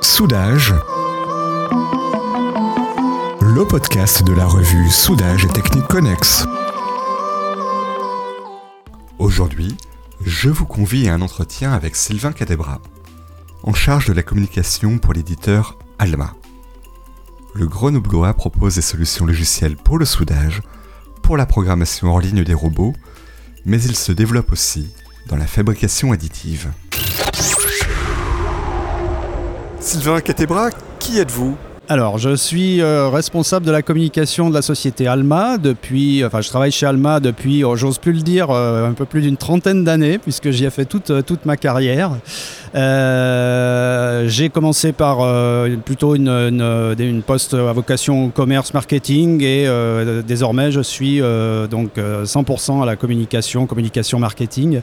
Soudage, le podcast de la revue Soudage et Technique Connexe. Aujourd'hui, je vous convie à un entretien avec Sylvain Cadebra, en charge de la communication pour l'éditeur Alma. Le Grenoblois propose des solutions logicielles pour le soudage, pour la programmation en ligne des robots, mais il se développe aussi dans la fabrication additive. Sylvain Catebra, qui êtes-vous? Alors, je suis euh, responsable de la communication de la société Alma depuis, enfin, je travaille chez Alma depuis, oh, j'ose plus le dire, euh, un peu plus d'une trentaine d'années, puisque j'y ai fait toute, euh, toute ma carrière. j'ai commencé par plutôt une, une, poste à vocation commerce marketing et désormais je suis donc 100% à la communication, communication marketing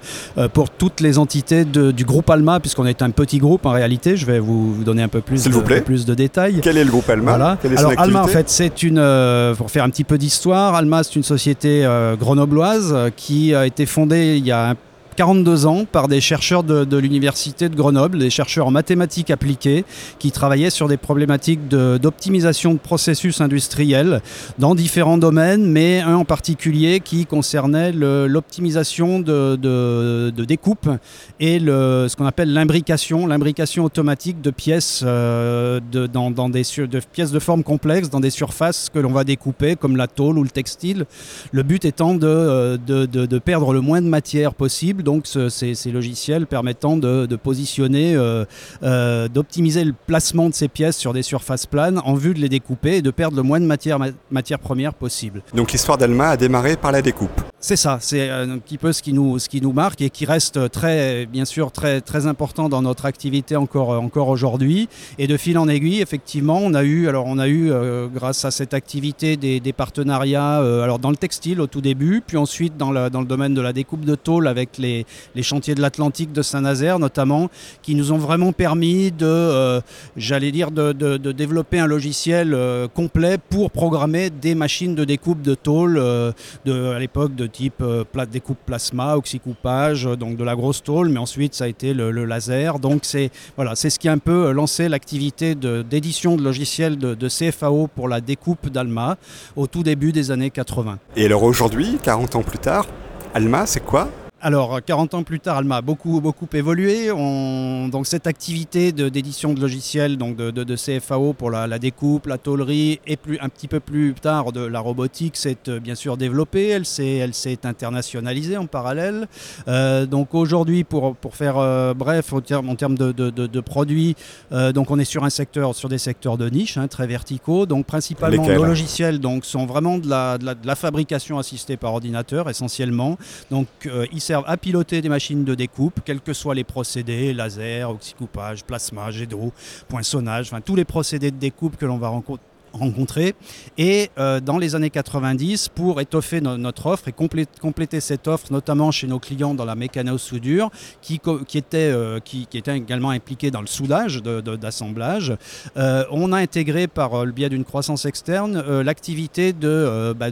pour toutes les entités du groupe Alma, puisqu'on est un petit groupe en réalité. Je vais vous, donner un peu plus, de, vous plus de détails. Quel est le groupe Alma voilà. Alors Alma, en fait, c'est une, euh, pour faire un petit peu d'histoire, Alma, c'est une société euh, grenobloise qui a été fondée il y a un 42 ans par des chercheurs de, l'université de Grenoble, des chercheurs en mathématiques appliquées, qui travaillaient sur des problématiques d'optimisation de, processus industriels dans différents domaines, mais un en particulier qui concernait l'optimisation de, découpe et ce qu'on appelle l'imbrication, l'imbrication automatique de pièces, euh, de pièces de forme complexe dans des surfaces que l'on va découper, comme la tôle ou le textile. Le but étant de, de perdre le moins de matière possible ces, logiciels permettant de, positionner, euh, euh, d'optimiser le placement de ces pièces sur des surfaces planes en vue de les découper et de perdre le moins de matière première possible. Donc l'histoire d'Alma a démarré par la découpe c'est ça, c'est un petit peu ce qui, nous, ce qui nous marque et qui reste très, bien sûr, très, très important dans notre activité encore, encore aujourd'hui. Et de fil en aiguille, effectivement, on a eu, alors on a eu, euh, grâce à cette activité, des, partenariats, alors dans le textile au tout début, puis ensuite dans, dans le domaine de la découpe de tôle avec les les, chantiers de l'Atlantique de Saint-Nazaire notamment, qui nous ont vraiment permis de, euh, j'allais dire, de, développer un logiciel euh, complet pour programmer des machines de découpe de tôle euh, de, à l'époque de type découpe plasma, oxycoupage, donc de la grosse tôle, mais ensuite ça a été le, laser. Donc c'est voilà, c'est ce qui a un peu lancé l'activité d'édition de, logiciels de CFAO pour la découpe d'Alma au tout début des années 80. Et alors aujourd'hui, 40 ans plus tard, Alma, c'est quoi? Alors, 40 ans plus tard, Alma a beaucoup, beaucoup évolué. donc, cette activité d'édition de, logiciels, donc de, CFAO pour la, découpe, la tôlerie et plus, un petit peu plus tard de la robotique s'est euh, bien sûr développée. Elle s'est internationalisée en parallèle. Euh, donc, aujourd'hui, pour, pour faire euh, bref, en termes terme de, produits, donc on est sur un secteur, sur des secteurs de niche, hein, très verticaux. Donc, principalement, nos logiciels donc, sont vraiment de la, de la, fabrication assistée par ordinateur essentiellement. Donc, à piloter des machines de découpe, quels que soient les procédés, laser, oxycoupage, plasma, jet d'eau, poinçonnage, enfin tous les procédés de découpe que l'on va rencontrer rencontrés. Et euh, dans les années 90, pour étoffer notre offre et compléter cette offre, notamment chez nos clients dans la mécano-soudure, qui, qui, était, euh, qui, était également impliqués dans le soudage d'assemblage, euh, on a intégré par le biais d'une croissance externe l'activité de, bah,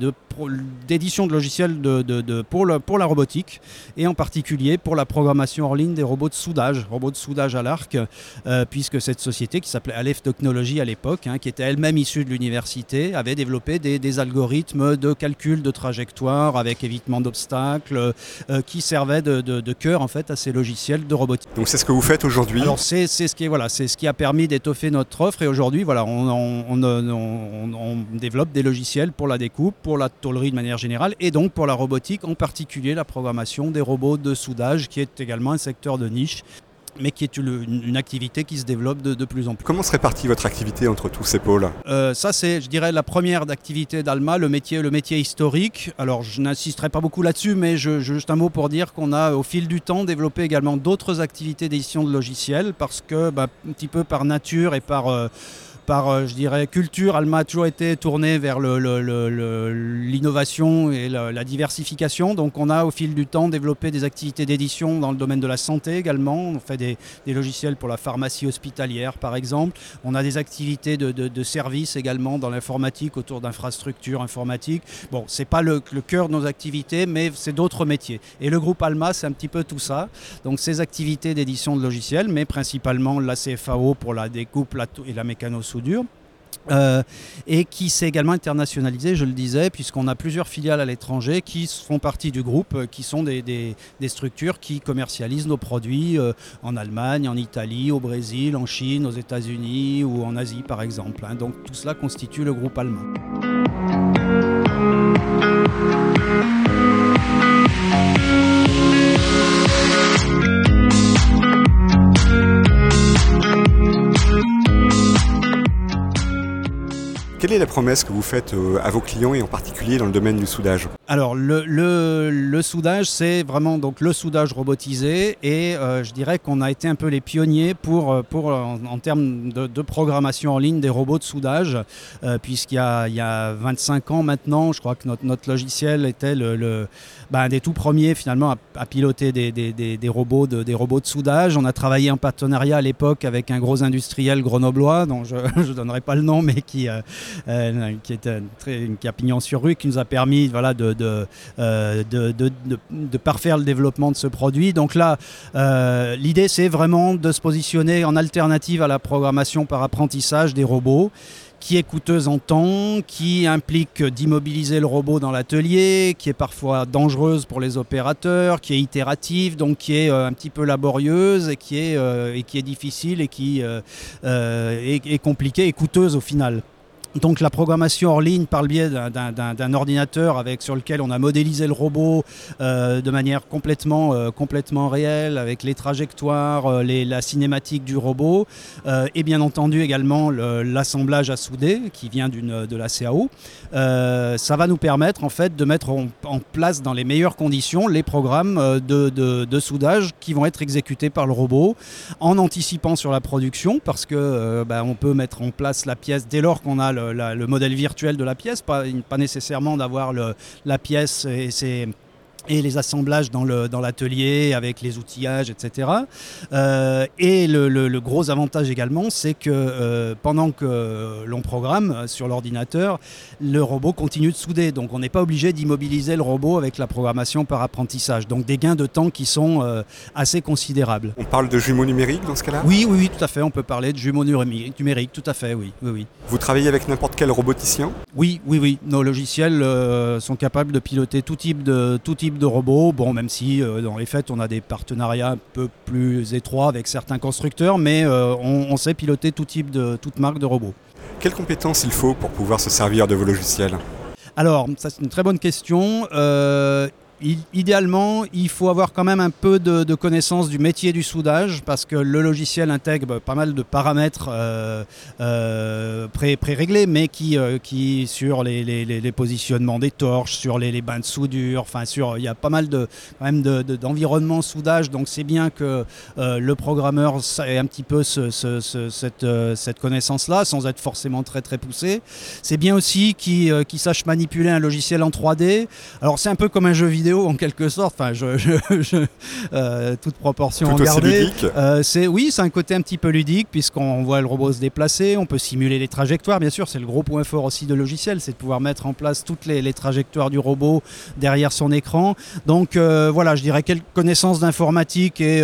d'édition de, logiciels de, pour la robotique et en particulier pour la programmation hors ligne des robots de soudage, robots de soudage à l'arc, puisque cette société qui s'appelait Aleph Technologies à l'époque, hein, qui était elle-même issue de l'université avait développé des, algorithmes de calcul de trajectoire avec évitement d'obstacles euh, qui servaient de, cœur en fait à ces logiciels de robotique. Donc c'est ce que vous faites aujourd'hui Alors c'est ce qui voilà c'est ce qui a permis d'étoffer notre offre et aujourd'hui voilà on, on, développe des logiciels pour la découpe, pour la tôlerie de manière générale et donc pour la robotique en particulier la programmation des robots de soudage qui est également un secteur de niche mais qui est une, activité qui se développe de, plus en plus. Comment se répartit votre activité entre tous ces pôles? Euh, Ça, c'est, je dirais, la première d'activité d'Alma, le métier, le métier historique. Alors, je n'insisterai pas beaucoup là-dessus, mais je, juste un mot pour dire qu'on a, au fil du temps, développé également d'autres activités d'édition de logiciels, parce que, bah, un petit peu par nature et par... Euh, par, je dirais, culture, Alma a toujours été tournée vers l'innovation et la, diversification. Donc on a au fil du temps développé des activités d'édition dans le domaine de la santé également. On fait des, logiciels pour la pharmacie hospitalière par exemple. On a des activités de, de, services également dans l'informatique autour d'infrastructures informatiques. Bon, c'est pas le, le cœur de nos activités, mais c'est d'autres métiers. Et le groupe Alma, c'est un petit peu tout ça. Donc ces activités d'édition de logiciels, mais principalement la CFAO pour la découpe et la mécano-soudure. Euh, et qui s'est également internationalisé, je le disais, puisqu'on a plusieurs filiales à l'étranger qui font partie du groupe, euh, qui sont des, structures qui commercialisent nos produits euh, en Allemagne, en Italie, au Brésil, en Chine, aux États-Unis ou en Asie par exemple. Hein. Donc tout cela constitue le groupe allemand. Quelle est la promesse que vous faites euh, à vos clients et en particulier dans le domaine du soudage? Alors le, le, soudage, c'est vraiment donc le soudage robotisé et euh, je dirais qu'on a été un peu les pionniers pour, euh, pour en, termes de, programmation en ligne des robots de soudage, puisqu'il y a, il y a 25 ans maintenant, je crois que notre, notre logiciel était le, ben, des tout premiers finalement à, piloter des, des, des, robots de, des robots de soudage. On a travaillé en partenariat à l'époque avec un gros industriel grenoblois dont je ne donnerai pas le nom, mais qui qui est très, qui a pignon sur rue, qui nous a permis voilà, de, de, euh, de, de, parfaire le développement de ce produit. Donc là, euh, l'idée, c'est vraiment de se positionner en alternative à la programmation par apprentissage des robots qui est coûteuse en temps, qui implique d'immobiliser le robot dans l'atelier, qui est parfois dangereuse pour les opérateurs, qui est itérative, donc qui est un petit peu laborieuse et qui est, et qui est difficile et qui est compliquée et coûteuse au final. Donc la programmation hors ligne par le biais d'un ordinateur avec, sur lequel on a modélisé le robot euh, de manière complètement, euh, complètement réelle, avec les trajectoires, euh, la cinématique du robot, et bien entendu également l'assemblage à souder qui vient de la CAO. ça va nous permettre en fait de mettre en, place dans les meilleures conditions les programmes de, de, soudage qui vont être exécutés par le robot en anticipant sur la production parce que bah, on peut mettre en place la pièce dès lors qu'on a le, modèle virtuel de la pièce, pas, pas nécessairement d'avoir la pièce et c'est et les assemblages dans l'atelier dans avec les outillages, etc. Euh, et le, gros avantage également, c'est que euh, pendant que l'on programme sur l'ordinateur, le robot continue de souder. Donc on n'est pas obligé d'immobiliser le robot avec la programmation par apprentissage. Donc des gains de temps qui sont euh, assez considérables. On parle de jumeaux numériques dans ce cas-là? Oui, oui, oui, tout à fait. On peut parler de jumeaux numériques, tout à fait, oui. oui, oui. Vous travaillez avec n'importe quel roboticien? Oui, oui, oui. Nos logiciels sont capables de piloter tout type de, tout type de robots. Bon, même si euh, dans les faits, on a des partenariats un peu plus étroits avec certains constructeurs, mais euh, on, sait piloter tout type de, toute marque de robots. Quelles compétences il faut pour pouvoir se servir de vos logiciels? Alors, ça c'est une très bonne question. Euh, idéalement, il faut avoir quand même un peu de, connaissance du métier du soudage parce que le logiciel intègre pas mal de paramètres euh, euh, pré-réglés, mais qui, euh, sur les, positionnements des torches, sur les, bains de soudure, enfin sur, il y a pas mal de, soudage, donc c'est bien que le programmeur ait un petit peu cette, cette connaissance-là, sans être forcément très très poussé. C'est bien aussi qu'il sache manipuler un logiciel en 3D. Alors c'est un peu comme un jeu vidéo en quelque sorte, enfin, je, euh, toute proportion Tout gardée. Euh, c'est oui, c'est un côté un petit peu ludique puisqu'on voit le robot se déplacer, on peut simuler les trajectoires. Bien sûr, c'est le gros point fort aussi de logiciel, c'est de pouvoir mettre en place toutes les, trajectoires du robot derrière son écran. Donc euh, voilà, je dirais quelques connaissances d'informatique et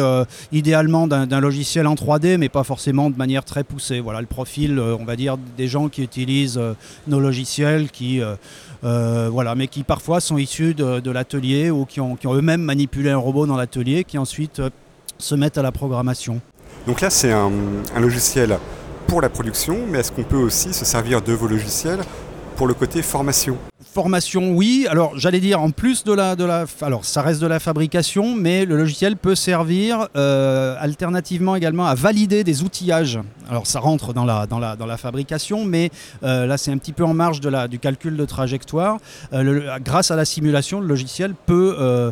idéalement d'un logiciel en 3D, mais pas forcément de manière très poussée. Voilà le profil, on va dire, des gens qui utilisent nos logiciels, qui voilà, mais qui parfois sont issus de l'atelier ou qui ont, eux-mêmes manipulé un robot dans l'atelier qui ensuite euh, se mettent à la programmation. Donc là, c'est un, un logiciel pour la production, mais est-ce qu'on peut aussi se servir de vos logiciels pour le côté formation? Formation, oui. Alors, j'allais dire, en plus de la, de la. Alors, ça reste de la fabrication, mais le logiciel peut servir euh, alternativement également à valider des outillages. Alors, ça rentre dans la, dans la, dans la fabrication, mais euh, là, c'est un petit peu en marge de la, du calcul de trajectoire. Euh, grâce à la simulation, le logiciel peut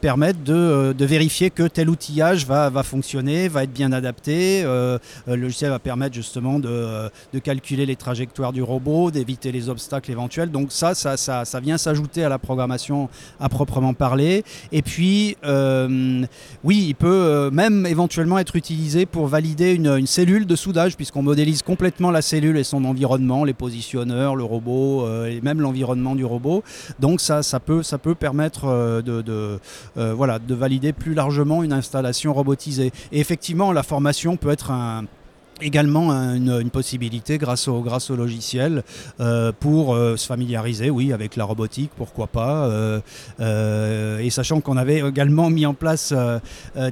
permettre de, de, vérifier que tel outillage va, va fonctionner, va être bien adapté. le logiciel va permettre justement de, de calculer les trajectoires du robot, d'éviter les obstacles éventuels. Donc, ça, ça, vient s'ajouter à la programmation à proprement parler. Et puis, euh, oui, il peut euh, même éventuellement être utilisé pour valider une, cellule de soudage, puisqu'on modélise complètement la cellule et son environnement, les positionneurs, le robot, euh, et même l'environnement du robot. Donc ça, ça, peut, ça peut permettre de, voilà, de valider plus largement une installation robotisée. Et effectivement, la formation peut être un également une, possibilité grâce au, grâce au logiciel euh, pour euh, se familiariser, oui, avec la robotique, pourquoi pas. Euh, et sachant qu'on avait également mis en place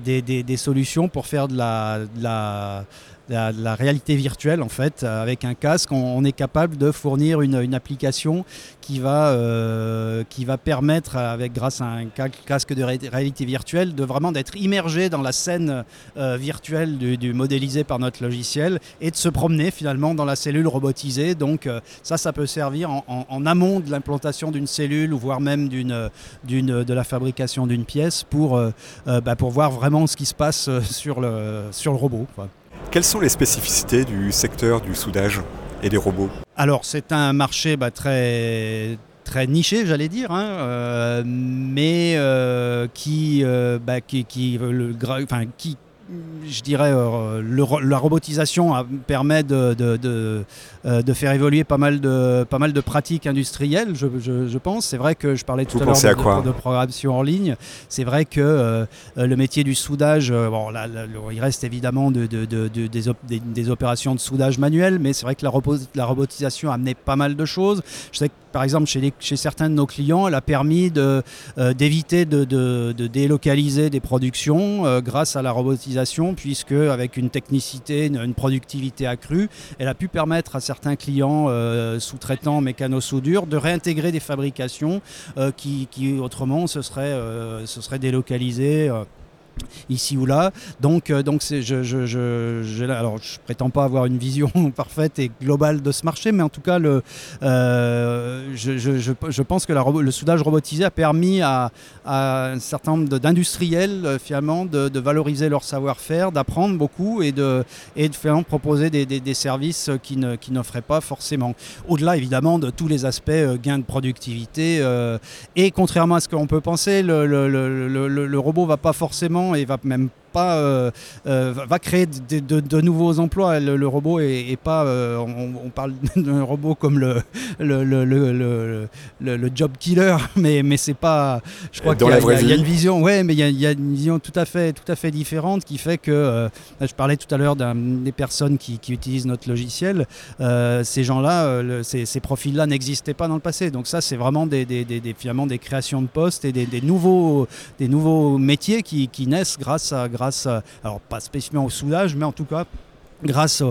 des, des, solutions pour faire de la, de la la, réalité virtuelle en fait. Avec un casque, on, est capable de fournir une, application qui va, euh, qui va permettre, avec grâce à un casque de réalité virtuelle, de vraiment d'être immergé dans la scène euh, virtuelle du, modélisé par notre logiciel et de se promener finalement dans la cellule robotisée. Donc euh, ça, ça peut servir en, amont de l'implantation d'une cellule ou voire même de la fabrication d'une pièce pour, bah, pour voir vraiment ce qui se passe sur le robot. Quelles sont les spécificités du secteur du soudage et des robots Alors c'est un marché bah, très très niché, j'allais dire, hein, euh, mais euh, qui, euh, bah, qui, qui, le, qui je dirais, euh, la robotisation permet de, euh, de, faire évoluer pas mal de, pas mal de pratiques industrielles, je, pense. C'est vrai que je parlais tout à l'heure de, de, programmation en ligne. C'est vrai que euh, le métier du soudage, bon, là, il reste évidemment des, des, opérations de soudage manuel, mais c'est vrai que la, la robotisation a amené pas mal de choses. Je sais que par exemple, chez, certains de nos clients, elle a permis d'éviter de, délocaliser des productions grâce à la robotisation puisque avec une technicité, une, productivité accrue, elle a pu permettre à certains clients euh, sous-traitants mécano-soudure de réintégrer des fabrications euh, qui, autrement euh, se seraient délocalisées ici ou là. Donc, euh, donc je, je, alors, je prétends pas avoir une vision parfaite et globale de ce marché, mais en tout cas, le, euh, je, pense que le soudage robotisé a permis à, un certain nombre d'industriels euh, finalement de, valoriser leur savoir-faire, d'apprendre beaucoup et de, et finalement proposer des, des, services qui n'offraient pas forcément. Au-delà évidemment de tous les aspects gains de productivité. et contrairement à ce qu'on peut penser, le, le, le, le robot va pas forcément et va même pas, euh, euh, va créer de, nouveaux emplois. Le, robot est, pas, euh, on, parle d'un robot comme le le, le, le, job killer, mais mais c'est pas. Je crois qu'il y, a une vision, ouais, mais il y, a, une vision tout à fait tout à fait différente qui fait que je parlais tout à l'heure des personnes qui, qui, utilisent notre logiciel. ces gens-là, ces, ces profils-là n'existaient pas dans le passé. Donc ça, c'est vraiment des, des, des, finalement des créations de postes et des, nouveaux des nouveaux métiers qui, qui naissent grâce à grâce, alors pas spécifiquement au soudage, mais en tout cas grâce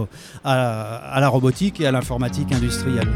à la robotique et à l'informatique industrielle.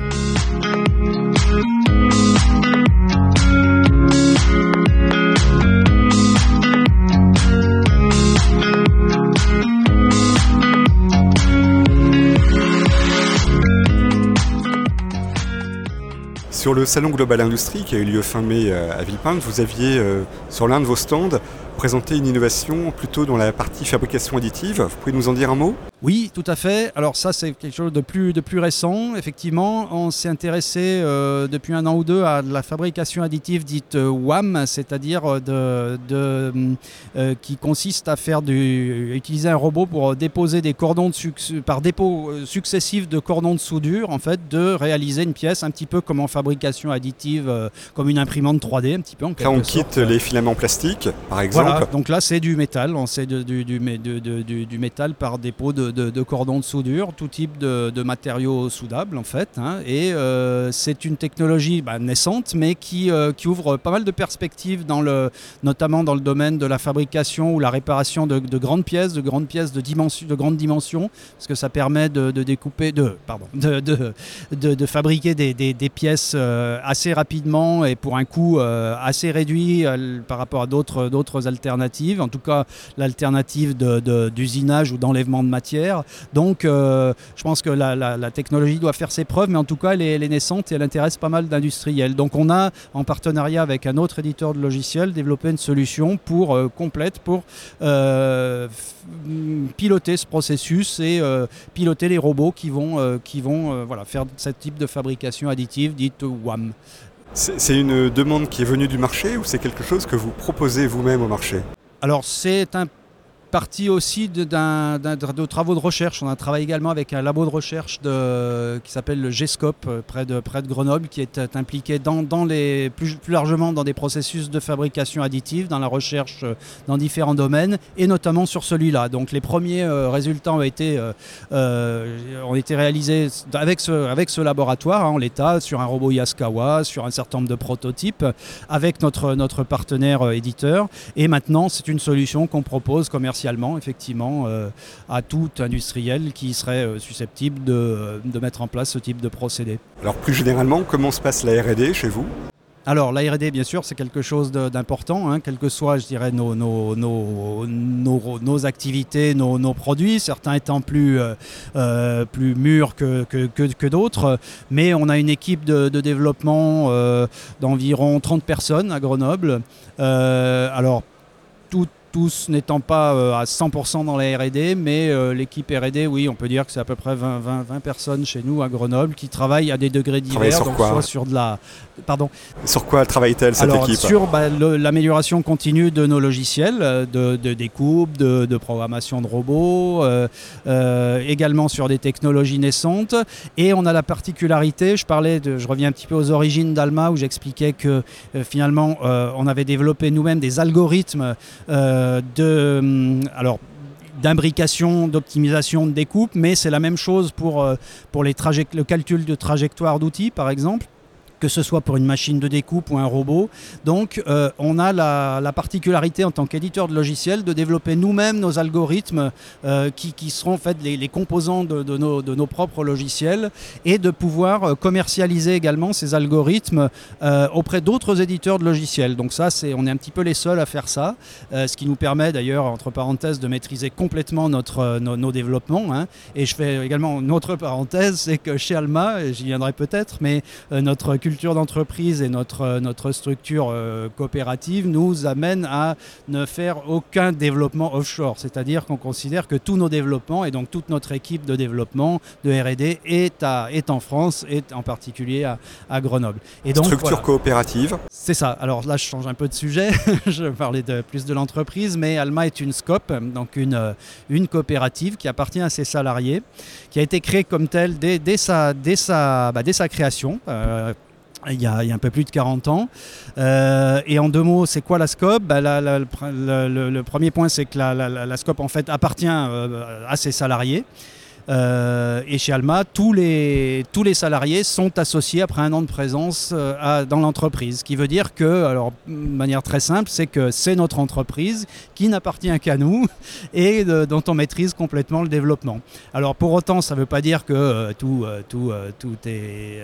Sur le salon Global Industrie qui a eu lieu fin mai euh, à Villepinte, vous aviez euh, sur l'un de vos stands présenté une innovation plutôt dans la partie fabrication additive. Vous pouvez nous en dire un mot? Oui, tout à fait. Alors ça, c'est quelque chose de plus, de plus récent. Effectivement, on s'est intéressé euh, depuis un an ou deux à la fabrication additive dite euh, WAM, c'est-à-dire euh, de, qui consiste à faire du, utiliser un robot pour déposer des cordons de par dépôt successif de cordons de soudure, en fait, de réaliser une pièce un petit peu comme en fabrication additive, comme une imprimante 3D, un petit peu. En on quitte les filaments plastiques, par exemple. Voilà. Donc là, c'est du métal. On sait du, du, métal par dépôt de cordons de soudure, tout type de, matériaux soudables en fait. Hein. et euh, c'est une technologie bah, naissante, mais qui, euh, qui, ouvre pas mal de perspectives, dans le, notamment dans le domaine de la fabrication ou la réparation de, grandes pièces, de grandes pièces de, grande dimension, parce que ça permet de, découper, de, pardon, de, fabriquer des, pièces assez rapidement et pour un coût assez réduit par rapport à d'autres alternatives, en tout cas l'alternative d'usinage ou d'enlèvement de matière. Donc je pense que la, technologie doit faire ses preuves, mais en tout cas elle est, naissante et elle intéresse pas mal d'industriels. Donc on a en partenariat avec un autre éditeur de logiciels développé une solution pour complète pour piloter ce processus et piloter les robots qui vont, euh, qui vont euh, voilà, faire ce type de fabrication additive dite WAM. C'est une demande qui est venue du marché ou c'est quelque chose que vous proposez vous-même au marché? Alors c'est un partie aussi de, de, travaux de recherche. On a travaillé également avec un labo de recherche de, qui s'appelle le GESCOP euh, près de, près de Grenoble, qui est impliqué dans, dans les, plus, plus, largement dans des processus de fabrication additive, dans la recherche euh, dans différents domaines, et notamment sur celui-là. Donc les premiers euh, résultats ont été, ont été réalisés avec ce, avec ce laboratoire hein, en l'état, sur un robot Yaskawa, sur un certain nombre de prototypes, avec notre, notre partenaire éditeur. Et maintenant, c'est une solution qu'on propose commercialement effectivement, euh, à tout industriel qui serait euh, susceptible de, mettre en place ce type de procédé. Alors plus généralement, comment se passe la RD chez vous? Alors la R&D bien sûr c'est quelque chose d'important, hein, quelles que soient je dirais nos, nos, nos, nos activités, nos, produits, certains étant plus, euh, plus mûrs que, que, que, d'autres, mais on a une équipe de, développement d'environ 30 personnes à Grenoble. alors tous n'étant pas euh, à 100% dans la RD, mais euh, l'équipe RD, oui, on peut dire que c'est à peu près 20, 20, 20, personnes chez nous à Grenoble qui travaillent à des degrés divers, sur quoi soit sur de la. Pardon. Sur quoi travaille-t-elle cette Alors, équipe? Sur bah, l'amélioration continue de nos logiciels, euh, de, de découpe, de, de, programmation de robots, également sur des technologies naissantes. Et on a la particularité, je parlais, de, je reviens un petit peu aux origines d'Alma où j'expliquais que finalement on avait développé nous-mêmes des algorithmes. Euh, de, hum, alors, d'imbrication, d'optimisation de découpe, mais c'est la même chose pour, euh, les le calcul de trajectoire d'outils, par exemple que ce soit pour une machine de découpe ou un robot. Donc euh, on a la, particularité en tant qu'éditeur de logiciels de développer nous-mêmes nos algorithmes euh, qui, seront en fait les, composants de, nos, de, nos, propres logiciels et de pouvoir euh, commercialiser également ces algorithmes auprès d'autres éditeurs de logiciels. Donc ça, c'est, on est un petit peu les seuls à faire ça, ce qui nous permet d'ailleurs, entre parenthèses, de maîtriser complètement notre, nos, développements. Hein. Et je fais également une autre parenthèse, c'est que chez Alma, j'y viendrai peut-être, mais notre culture culture d'entreprise et notre, euh, notre structure euh, coopérative nous amène à ne faire aucun développement offshore. C'est-à-dire qu'on considère que tous nos développements et donc toute notre équipe de développement de RD est, à, est en France et en particulier à, à Grenoble. Et donc, structure coopérative C'est ça. Alors là, je change un peu de sujet. je parlais de, plus de l'entreprise, mais Alma est une SCOP, donc une, euh, une coopérative qui appartient à ses salariés, qui a été créée comme telle dès, dès, sa, dès, sa, bah, dès sa création il y, a, un peu plus de 40 ans. Euh, et en deux mots, c'est quoi la SCOP bah, le, premier point, c'est que la, la, SCOP en fait appartient euh, à ses salariés. Euh, et chez Alma, tous les, tous les salariés sont associés après un an de présence euh, dans l'entreprise. Ce qui veut dire que, alors, de manière très simple, c'est que c'est notre entreprise qui n'appartient qu'à nous et dont on maîtrise complètement le développement. Alors, pour autant, ça ne veut pas dire que euh, tout, tout, tout est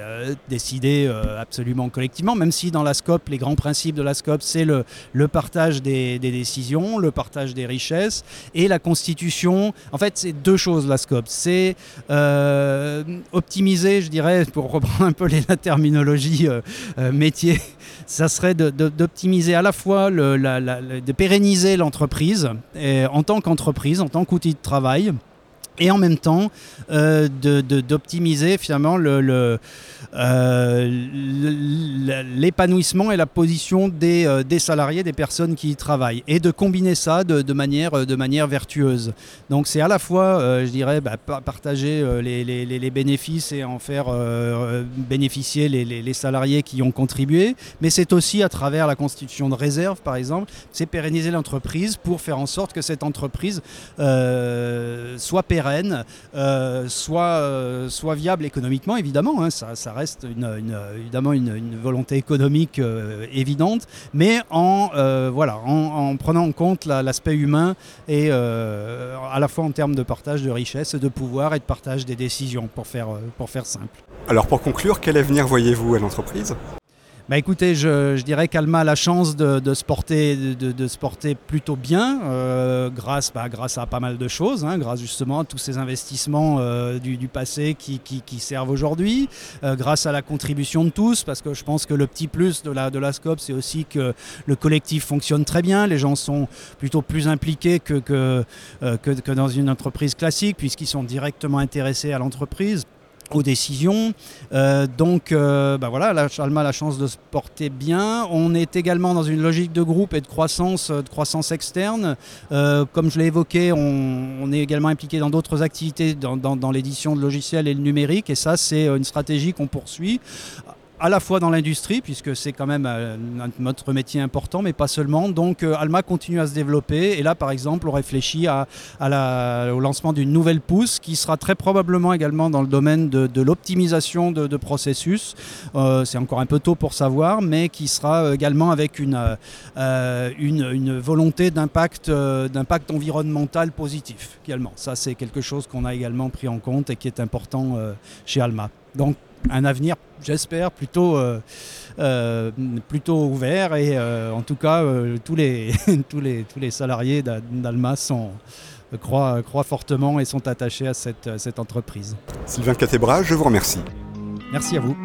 décidé absolument collectivement, même si dans la SCOP, les grands principes de la SCOP, c'est le, le partage des, décisions, le partage des richesses et la constitution. En fait, c'est deux choses, la SCOP. Euh, optimiser, je dirais, pour reprendre un peu la terminologie euh, euh, métier, ça serait d'optimiser à la fois, de pérenniser l'entreprise en tant qu'entreprise, en tant qu'outil de travail, et en même temps d'optimiser finalement le euh, l'épanouissement et la position des, euh, des, salariés, des personnes qui y travaillent, et de combiner ça de, manière, euh, de manière vertueuse. Donc c'est à la fois, je dirais, bah, partager les, les, les, bénéfices et en faire bénéficier les, salariés qui ont contribué, mais c'est aussi à travers la constitution de réserve, par exemple, c'est pérenniser l'entreprise pour faire en sorte que cette entreprise soit pérenne pérenne, soit, soit viable économiquement, évidemment. Hein. ça, reste une, évidemment une, volonté économique évidente, mais en, voilà, en, prenant en compte l'aspect humain et à la fois en termes de partage de richesses, de pouvoir et de partage des décisions, pour faire, pour faire simple. Alors pour conclure, quel avenir voyez-vous à l'entreprise? Bah écoutez, je, dirais qu'Alma a la chance de, se, porter, de, se porter plutôt bien, euh, grâce, bah, grâce à pas mal de choses, hein, grâce justement à tous ces investissements euh, du, passé qui, servent aujourd'hui, euh, grâce à la contribution de tous, parce que je pense que le petit plus de la, de la SCOP, c'est aussi que le collectif fonctionne très bien, les gens sont plutôt plus impliqués que, que, que dans une entreprise classique, puisqu'ils sont directement intéressés à l'entreprise aux décisions. Euh, donc euh, bah voilà, la, Alma a la chance de se porter bien. On est également dans une logique de groupe et de croissance, de croissance externe. Euh, comme je l'ai évoqué, on, est également impliqué dans d'autres activités dans l'édition de logiciels et le numérique. Et ça, c'est une stratégie qu'on poursuit à la fois dans l'industrie, puisque c'est quand même euh, notre métier important, mais pas seulement. Donc euh, Alma continue à se développer. Et là, par exemple, on réfléchit au lancement d'une nouvelle pousse qui sera très probablement également dans le domaine de, l'optimisation de, processus. Euh, c'est encore un peu tôt pour savoir, mais qui sera également avec une, une, volonté d'impact, d'impact environnemental positif également. Ça, c'est quelque chose qu'on a également pris en compte et qui est important chez Alma. Donc un avenir, j'espère, plutôt, euh, euh, plutôt ouvert. Et euh, en tout cas, tous, les, tous, les, tous les salariés d'Alma croient, croient, fortement et sont attachés à cette, cette entreprise. Sylvain Catébra, je vous remercie. Merci à vous.